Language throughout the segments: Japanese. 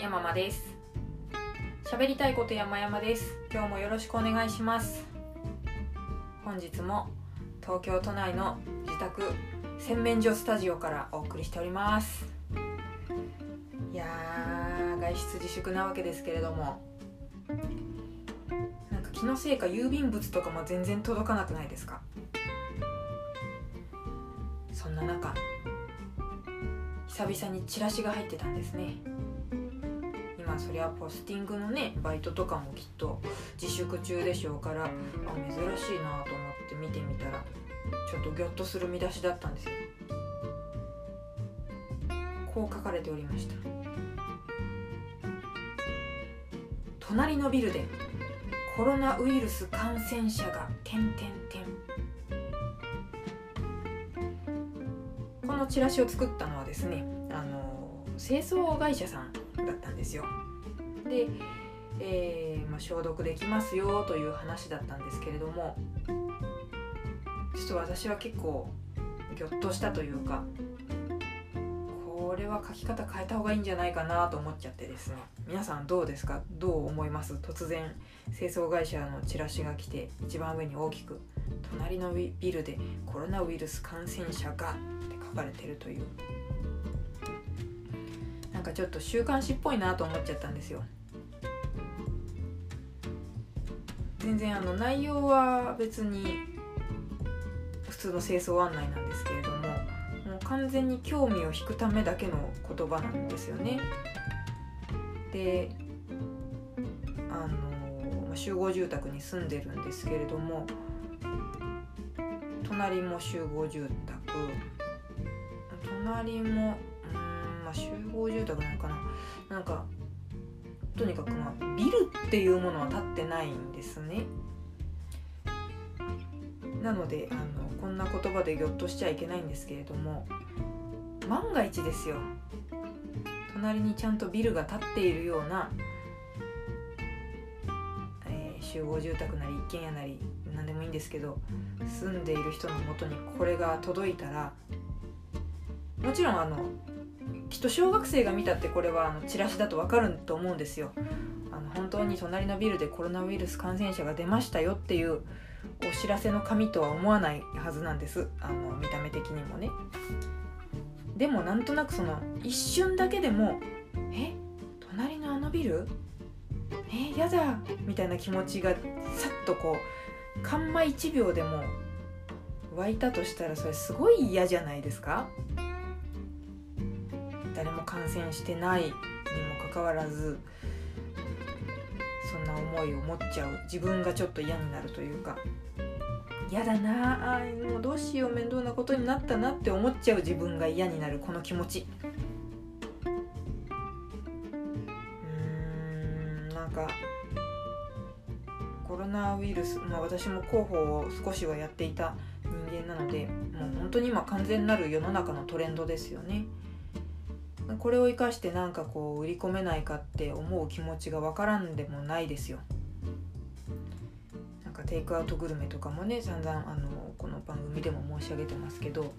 山間です。喋りたいこと山々です。今日もよろしくお願いします。本日も東京都内の自宅洗面所スタジオからお送りしております。いやー外出自粛なわけですけれども。なんか気のせいか郵便物とかも全然届かなくないですか？そんな中久々にチラシが入ってたんですね。そりゃポスティングのねバイトとかもきっと自粛中でしょうからあ珍しいなと思って見てみたらちょっとギョッとする見出しだったんですよ。こう書かれておりました。隣のビルでコロナウイルス感染者が点々点。このチラシを作ったのはですねあの清掃会社さんだったんですよ。で、えーまあ、消毒できますよという話だったんですけれどもちょっと私は結構ぎょっとしたというかこれは書き方変えた方がいいんじゃないかなと思っちゃってですね。皆さんどうですか？どう思います？突然清掃会社のチラシが来て一番上に大きく「隣のビルでコロナウイルス感染者が」って書かれてるという。なんかちょっと週刊誌っぽいなと思っちゃったんですよ。全然あの内容は別に普通の清掃案内なんですけれどももう完全に興味を引くためだけの言葉なんですよね。であの集合住宅に住んでるんですけれども隣も集合住宅隣もうんまあ集合住宅なのかななんかとにかくまあビルっていうものは建ってないんですね。なのであのこんな言葉でぎょっとしちゃいけないんですけれども万が一ですよ。隣にちゃんとビルが建っているような、えー、集合住宅なり一軒家なり何でもいいんですけど住んでいる人のもとにこれが届いたらもちろんあのきっと小学生が見たってこれはあのチラシだと分かると思うんですよ。あの本当に隣のビルでコロナウイルス感染者が出ましたよっていうお知らせの紙とは思わないはずなんです。あの見た目的にもね。でもなんとなくその一瞬だけでも「え？隣のあのビル？え？やだ」みたいな気持ちがさっとこうカンマ1秒でも湧いたとしたらそれすごい嫌じゃないですか？誰も感染してないにもかかわらずそんな思いを持っちゃう自分がちょっと嫌になるというか嫌だなあもうどうしよう面倒なことになったなって思っちゃう自分が嫌になるこの気持ちうんなんかコロナウイルス、まあ、私も広報を少しはやっていた人間なのでもう本当に今完全なる世の中のトレンドですよね。これを生かしてなんかこう売り込めないかって思う気持ちが分からんでもないですよ。なんかテイクアウトグルメとかもね散々あのこの番組でも申し上げてますけど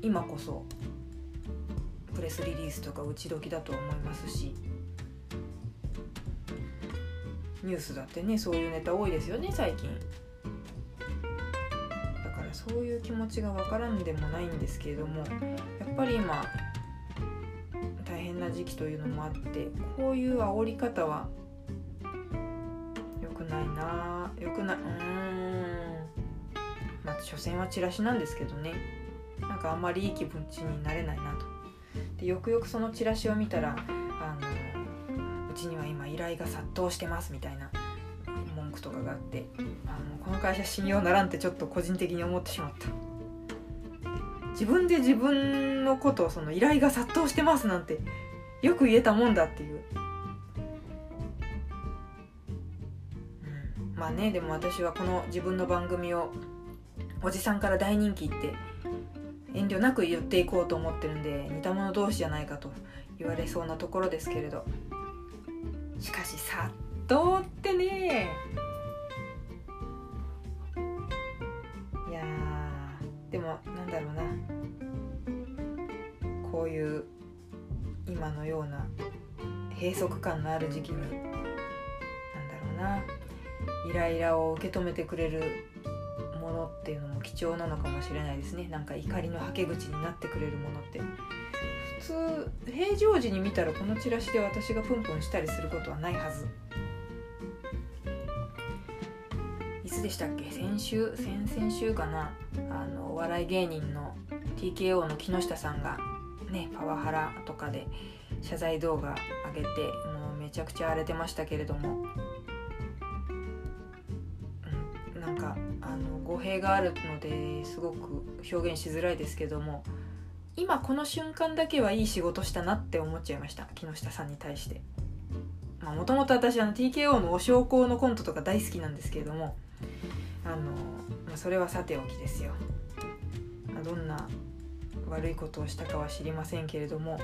今こそプレスリリースとか打ち時だと思いますしニュースだってねそういうネタ多いですよね最近。そういう気持ちが分からんでもないんですけれどもやっぱり今大変な時期というのもあってこういう煽り方は良くないな良くないうーん。まあ所詮はチラシなんですけどね。なんかあんまりいい気持ちになれないなと。でよくよくそのチラシを見たらあのうちには今依頼が殺到してますみたいな。とかがあってあのこの会社信用ならんってちょっと個人的に思ってしまった。自分で自分のことをその依頼が殺到してますなんてよく言えたもんだっていう、うん、まあねでも私はこの自分の番組をおじさんから大人気って遠慮なく言っていこうと思ってるんで似た者同士じゃないかと言われそうなところですけれど。しかし殺到ってねでもなんだろうな。こういう今のような閉塞感のある時期になんだろうな。イライラを受け止めてくれるものっていうのも貴重なのかもしれないですね。なんか怒りのはけ口になってくれるものって。普通平常時に見たらこのチラシで私がプンプンしたりすることはないはず。いつでしたっけ？先週？先々週かな。あのお笑い芸人の TKO の木下さんがねパワハラとかで謝罪動画上げてもうめちゃくちゃ荒れてましたけれども、うん、なんかあの語弊があるのですごく表現しづらいですけども今この瞬間だけはいい仕事したなって思っちゃいました木下さんに対して。もともと私あの TKO のお焼香のコントとか大好きなんですけれどもあの、ま、それはさておきですよ、ま、どんな悪いことをしたかは知りませんけれども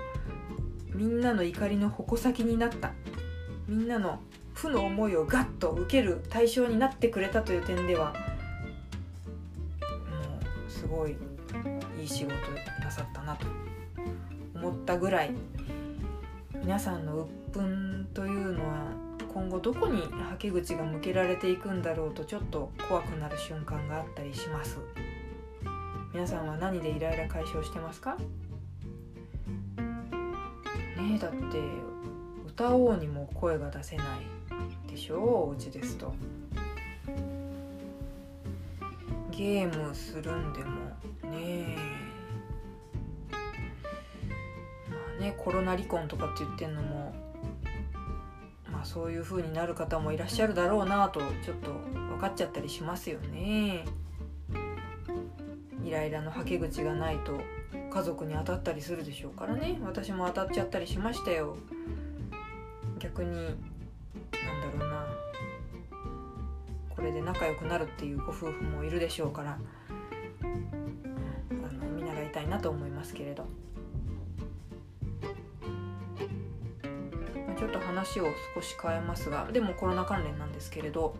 みんなの怒りの矛先になった。みんなの負の思いをガッと受ける対象になってくれたという点ではもうすごいいい仕事なさったなと。思ったぐらい皆さんの鬱憤というのは今後どこにはけ口が向けられていくんだろうとちょっと怖くなる瞬間があったりします。皆さんは何でイライラ解消してますか？ねだって歌おうにも声が出せないでしょ？うお家ですと。ゲームするんでも。ねまあねコロナ離婚とかって言ってんのもそういう風になる方もいらっしゃるだろうなとちょっと分かっちゃったりしますよね。イライラのはけ口がないと家族に当たったりするでしょうからね。私も当たっちゃったりしましたよ。逆になんだろうな。これで仲良くなるっていうご夫婦もいるでしょうから、うん、あの見習いたいなと思いますけれど、ちょっと話を少し変えますがでもコロナ関連なんですけれど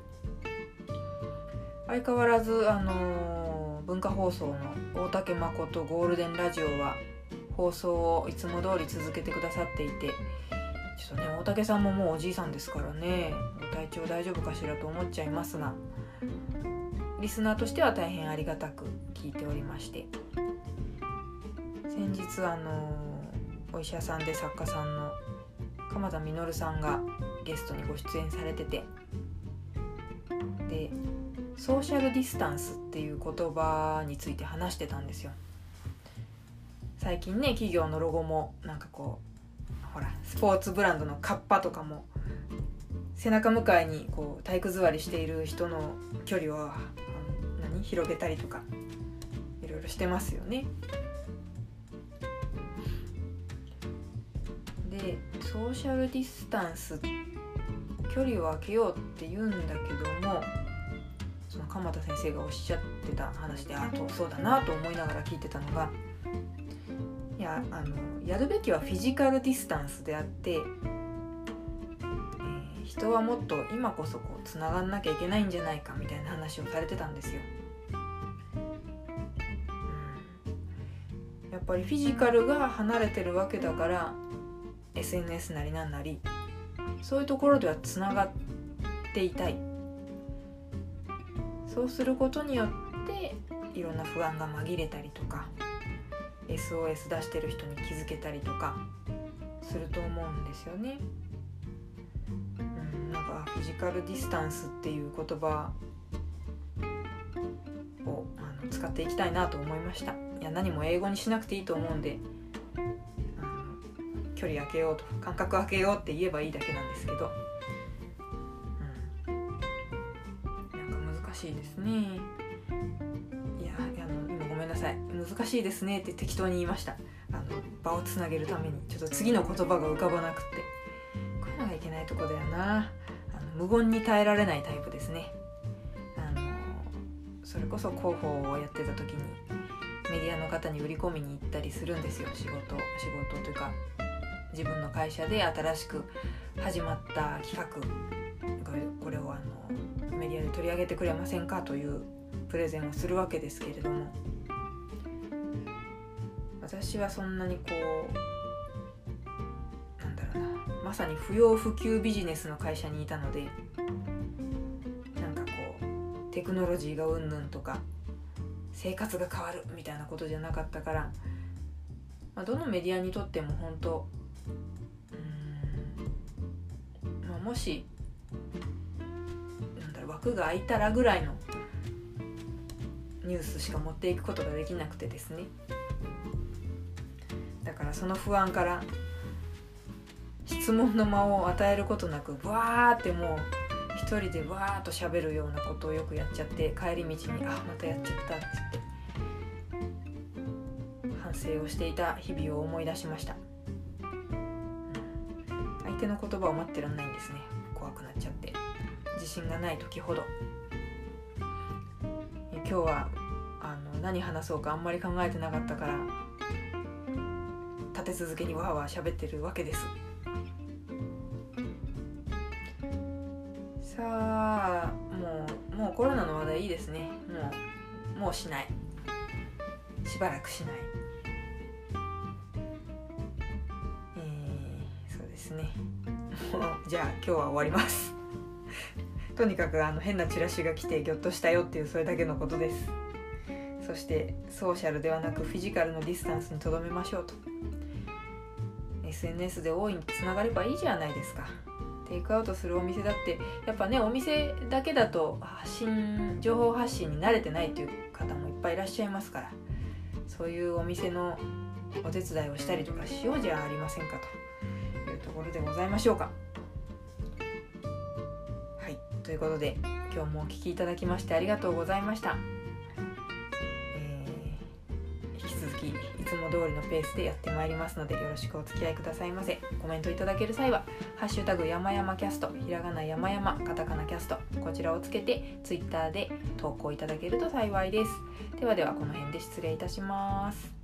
相変わらずあの文化放送の大竹誠ゴールデンラジオは放送をいつも通り続けてくださっていてちょっとね大竹さんももうおじいさんですからねご体調大丈夫かしらと思っちゃいますがリスナーとしては大変ありがたく聞いておりまして先日あのお医者さんで作家さんの鎌田実さんがゲストにご出演されてて。でソーシャルディスタンスっていう言葉について話してたんですよ。最近ね企業のロゴもなんかこうほらスポーツブランドのカッパとかも背中向かいにこう体育座りしている人の距離を何？広げたりとかいろいろしてますよね。でソーシャルディスタンス距離を空けようって言うんだけどもその鎌田先生がおっしゃってた話であとそうだなと思いながら聞いてたのがいやあのやるべきはフィジカルディスタンスであって、えー、人はもっと今こそこうつながんなきゃいけないんじゃないかみたいな話をされてたんですよ。やっぱりフィジカルが離れてるわけだから SNS なりなんなりそういうところではつながっていたいそうすることによっていろんな不安が紛れたりとか SOS 出してる人に気づけたりとかすると思うんですよね。うん、なんかフィジカルディスタンスっていう言葉をあの使っていきたいなと思いました。いや何も英語にしなくていいと思うんで距離空けようと間隔空けようって言えばいいだけなんですけど。うん、なんか難しいですね。いやあの今ごめんなさい。難しいですねって適当に言いました。あの場をつなげるためにちょっと次の言葉が浮かばなくって。こういうのがいけないとこだよな。あの無言に耐えられないタイプですね。あのそれこそ広報をやってた時にメディアの方に売り込みに行ったりするんですよ。仕事仕事というか。自分の会社で新しく始まった企画これをあのメディアで取り上げてくれませんかというプレゼンをするわけですけれども私はそんなにこうなんだろうなまさに不要不急ビジネスの会社にいたのでなんかこうテクノロジーがうんぬんとか生活が変わるみたいなことじゃなかったから、まあ、どのメディアにとっても本当もしなんだろう枠が空いたらぐらいのニュースしか持っていくことができなくてですね。だからその不安から質問の間を与えることなくわーってもう一人でわーっと喋るようなことをよくやっちゃって帰り道に「あまたやっちゃった」っつって反省をしていた日々を思い出しました、相手の言葉を待ってらんないんですね。怖くなっちゃって。自信がない時ほど。今日はあの何話そうかあんまり考えてなかったから立て続けにわーわー喋ってるわけです。さあもうもうコロナの話題いいですね。もうもうしない。しばらくしない。ですね。も うじゃあ今日は終わります。とにかくあの変なチラシが来てギョッとしたよっていうそれだけのことです。そしてソーシャルではなくフィジカルのディスタンスにとどめましょうと。SNS で大いにつながればいいじゃないですか。テイクアウトするお店だってやっぱねお店だけだと発信情報発信に慣れてないという方もいっぱいいらっしゃいますからそういうお店のお手伝いをしたりとかしようじゃありませんかと。ころでございましょうか。はいということで今日もお聴きいただきましてありがとうございました引き続き。いつも通りのペースでやってまいりますのでよろしくお付き合いくださいませコメントいただける際は「ハッシュタグ山々キャスト」ひらがな山々カタカナキャストこちらをつけて Twitter で投稿いただけると幸いですではではこの辺で失礼いたします